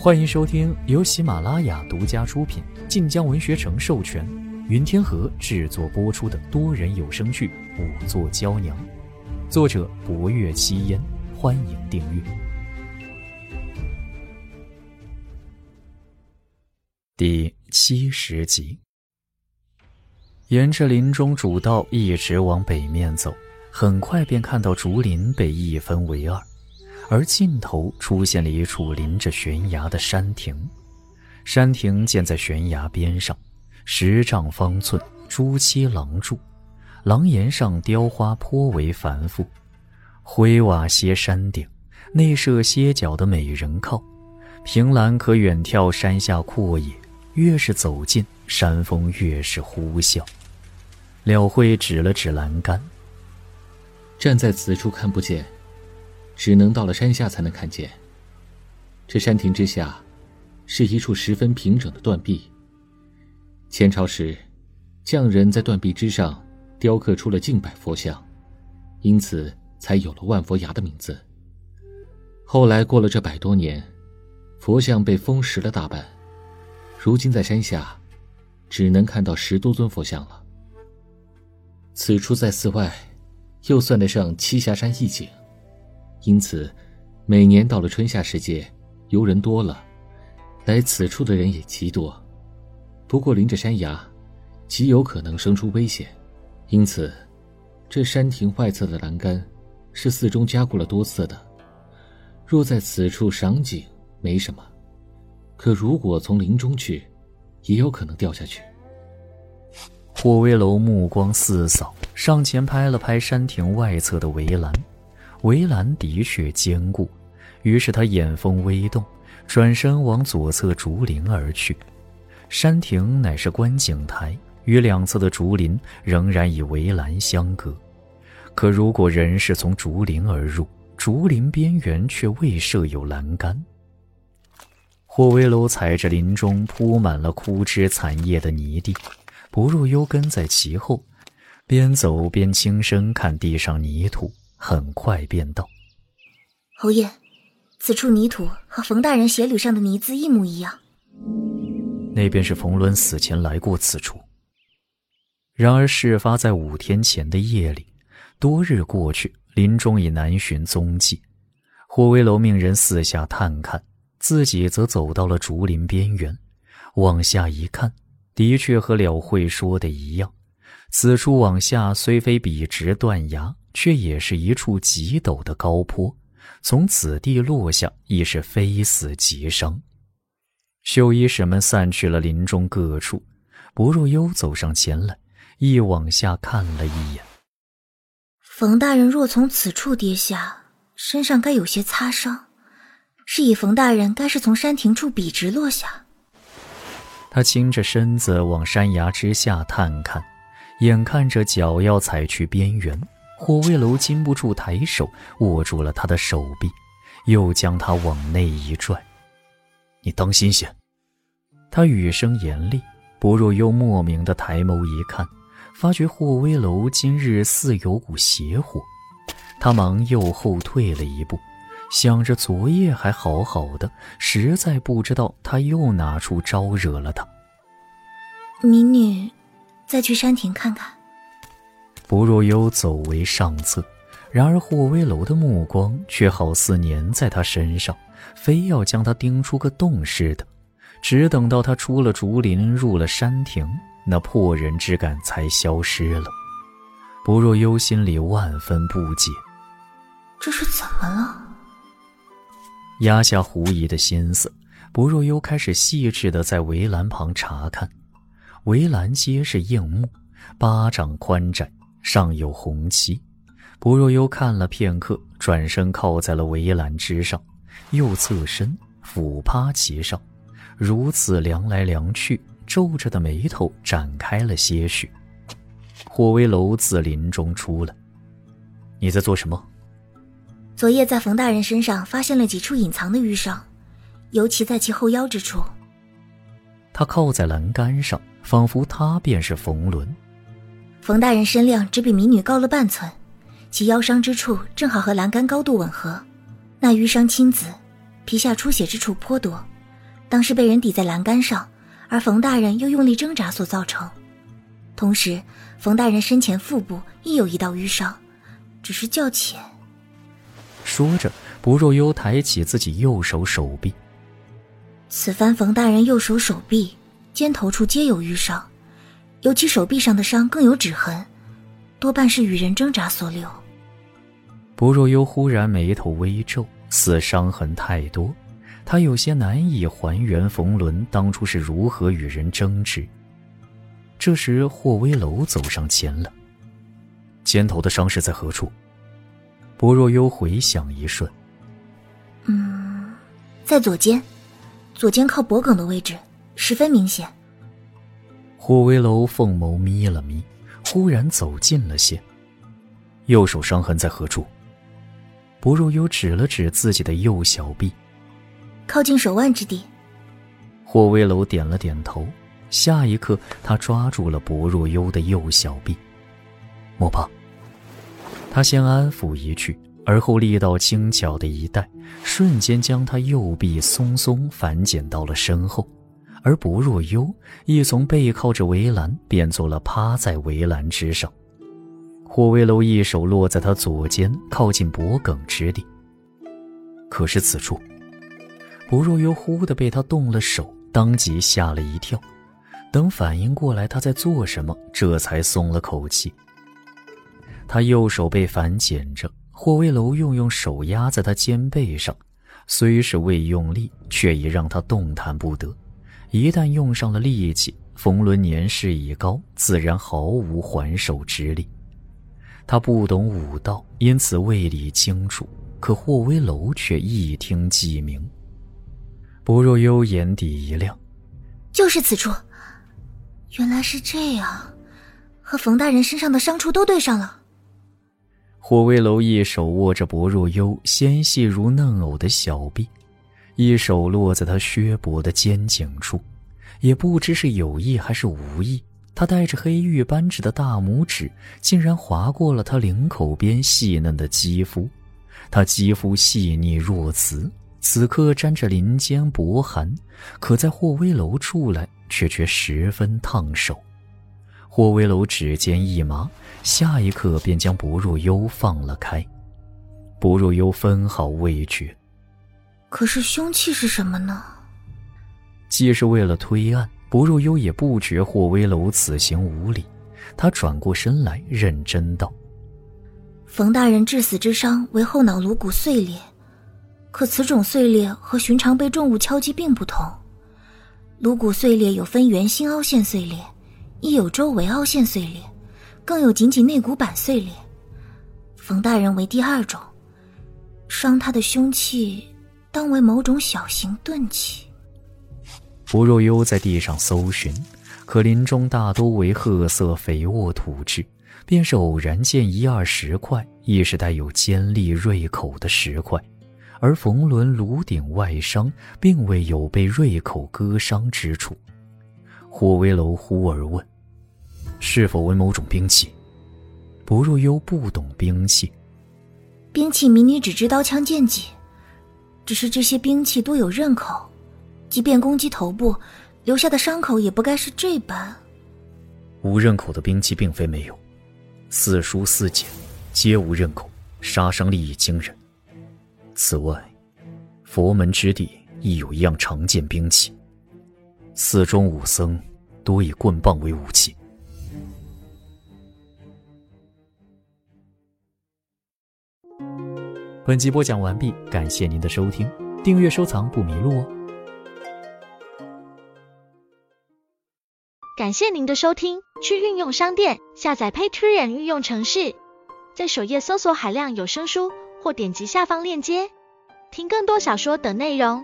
欢迎收听由喜马拉雅独家出品、晋江文学城授权、云天河制作播出的多人有声剧《五座娇娘》，作者：博月七烟。欢迎订阅。第七十集，沿着林中主道一直往北面走，很快便看到竹林被一分为二。而尽头出现了一处临着悬崖的山亭，山亭建在悬崖边上，十丈方寸，朱漆廊柱，廊檐上雕花颇为繁复。灰瓦歇山顶，内设歇脚的美人靠，凭栏可远眺山下阔野。越是走近，山风越是呼啸。廖辉指了指栏杆，站在此处看不见。只能到了山下才能看见。这山亭之下，是一处十分平整的断壁。前朝时，匠人在断壁之上雕刻出了近百佛像，因此才有了万佛崖的名字。后来过了这百多年，佛像被风蚀了大半，如今在山下，只能看到十多尊佛像了。此处在寺外，又算得上栖霞山一景。因此，每年到了春夏时节，游人多了，来此处的人也极多。不过临着山崖，极有可能生出危险，因此，这山亭外侧的栏杆是四中加固了多次的。若在此处赏景没什么，可如果从林中去，也有可能掉下去。霍威楼目光四扫，上前拍了拍山亭外侧的围栏。围栏的确坚固，于是他眼风微动，转身往左侧竹林而去。山亭乃是观景台，与两侧的竹林仍然以围栏相隔。可如果人是从竹林而入，竹林边缘却未设有栏杆。霍威楼踩着林中铺满了枯枝残叶的泥地，不若幽跟在其后，边走边轻声看地上泥土。很快便到：“侯爷，此处泥土和冯大人鞋履上的泥渍一模一样。那便是冯伦死前来过此处。然而事发在五天前的夜里，多日过去，林中已难寻踪迹。霍威楼命人四下探看，自己则走到了竹林边缘，往下一看，的确和了慧说的一样，此处往下虽非笔直断崖。”却也是一处极陡的高坡，从此地落下亦是非死即伤。绣衣使们散去了林中各处，不若幽走上前来，亦往下看了一眼。冯大人若从此处跌下，身上该有些擦伤，是以冯大人该是从山亭处笔直落下。他倾着身子往山崖之下探看，眼看着脚要踩去边缘。霍威楼禁不住抬手握住了他的手臂，又将他往内一拽：“你当心些。”他语声严厉。不若又莫名的抬眸一看，发觉霍威楼今日似有股邪火，他忙又后退了一步，想着昨夜还好好的，实在不知道他又哪处招惹了他。民女，再去山亭看看。不若幽走为上策，然而霍威楼的目光却好似粘在他身上，非要将他盯出个洞似的。只等到他出了竹林，入了山亭，那破人之感才消失了。不若幽心里万分不解，这是怎么了？压下狐疑的心思，不若幽开始细致的在围栏旁查看。围栏皆是硬木，巴掌宽窄。上有红漆，薄若幽看了片刻，转身靠在了围栏之上，又侧身俯趴其上，如此量来量去，皱着的眉头展开了些许。霍威楼自林中出来，你在做什么？昨夜在冯大人身上发现了几处隐藏的瘀伤，尤其在其后腰之处。他靠在栏杆上，仿佛他便是冯仑。冯大人身量只比民女高了半寸，其腰伤之处正好和栏杆高度吻合。那淤伤青紫，皮下出血之处颇多，当时被人抵在栏杆上，而冯大人又用力挣扎所造成。同时，冯大人身前腹部亦有一道淤伤，只是较浅。说着，不若幽抬起自己右手手臂。此番冯大人右手手臂、肩头处皆有淤伤，尤其手臂上的伤更有指痕，多半是与人挣扎所留。不若幽忽然眉头微皱，似伤痕太多，他有些难以还原冯伦当初是如何与人争执。这时，霍威楼走上前了。肩头的伤势在何处？不若幽回想一瞬，嗯，在左肩。左肩靠脖颈的位置十分明显。霍威楼凤眸眯了眯，忽然走近了些。右手伤痕在何处？薄若幽指了指自己的右小臂，靠近手腕之地。霍威楼点了点头。下一刻，他抓住了薄若幽的右小臂。莫怕。他先安抚一句。而后力道轻巧的一带，瞬间将他右臂松松反剪到了身后，而薄若幽亦从背靠着围栏变作了趴在围栏之上。霍威楼一手落在他左肩靠近脖颈之地。可是此处，薄若幽忽地被他动了手，当即吓了一跳，等反应过来他在做什么，这才松了口气。他右手被反剪着。霍威楼用用手压在他肩背上，虽是未用力，却已让他动弹不得。一旦用上了力气，冯伦年事已高，自然毫无还手之力。他不懂武道，因此未理清楚。可霍威楼却一听即明。薄若幽眼底一亮，就是此处。原来是这样，和冯大人身上的伤处都对上了。霍威楼一手握着薄若幽纤细如嫩藕的小臂，一手落在他削薄的肩颈处，也不知是有意还是无意，他带着黑玉扳指的大拇指竟然划过了他领口边细嫩的肌肤。他肌肤细腻若瓷，此刻沾着林间薄寒，可在霍威楼处来却却十分烫手。霍威楼指尖一麻，下一刻便将薄若幽放了开。薄若幽分毫未觉。可是凶器是什么呢？既是为了推案，不入幽也不觉霍威楼此行无礼。他转过身来，认真道：“冯大人致死之伤为后脑颅骨碎裂，可此种碎裂和寻常被重物敲击并不同。颅骨碎裂有分圆心凹陷碎裂。”亦有周围凹陷碎裂，更有仅仅内骨板碎裂。冯大人为第二种，伤他的凶器当为某种小型钝器。薄若幽在地上搜寻，可林中大多为褐色肥沃土质，便是偶然见一二石块，亦是带有尖利锐口的石块，而冯伦颅顶外伤，并未有被锐口割伤之处。霍威楼忽而问：“是否为某种兵器？”不若幽不懂兵器，兵器迷你只知刀枪剑戟，只是这些兵器多有刃口，即便攻击头部，留下的伤口也不该是这般。无刃口的兵器并非没有，四书四简皆无刃口，杀伤力亦惊人。此外，佛门之地亦有一样常见兵器。寺中武僧多以棍棒为武器。本集播讲完毕，感谢您的收听，订阅收藏不迷路哦。感谢您的收听，去运用商店下载 Patreon 运用城市，在首页搜索海量有声书，或点击下方链接听更多小说等内容。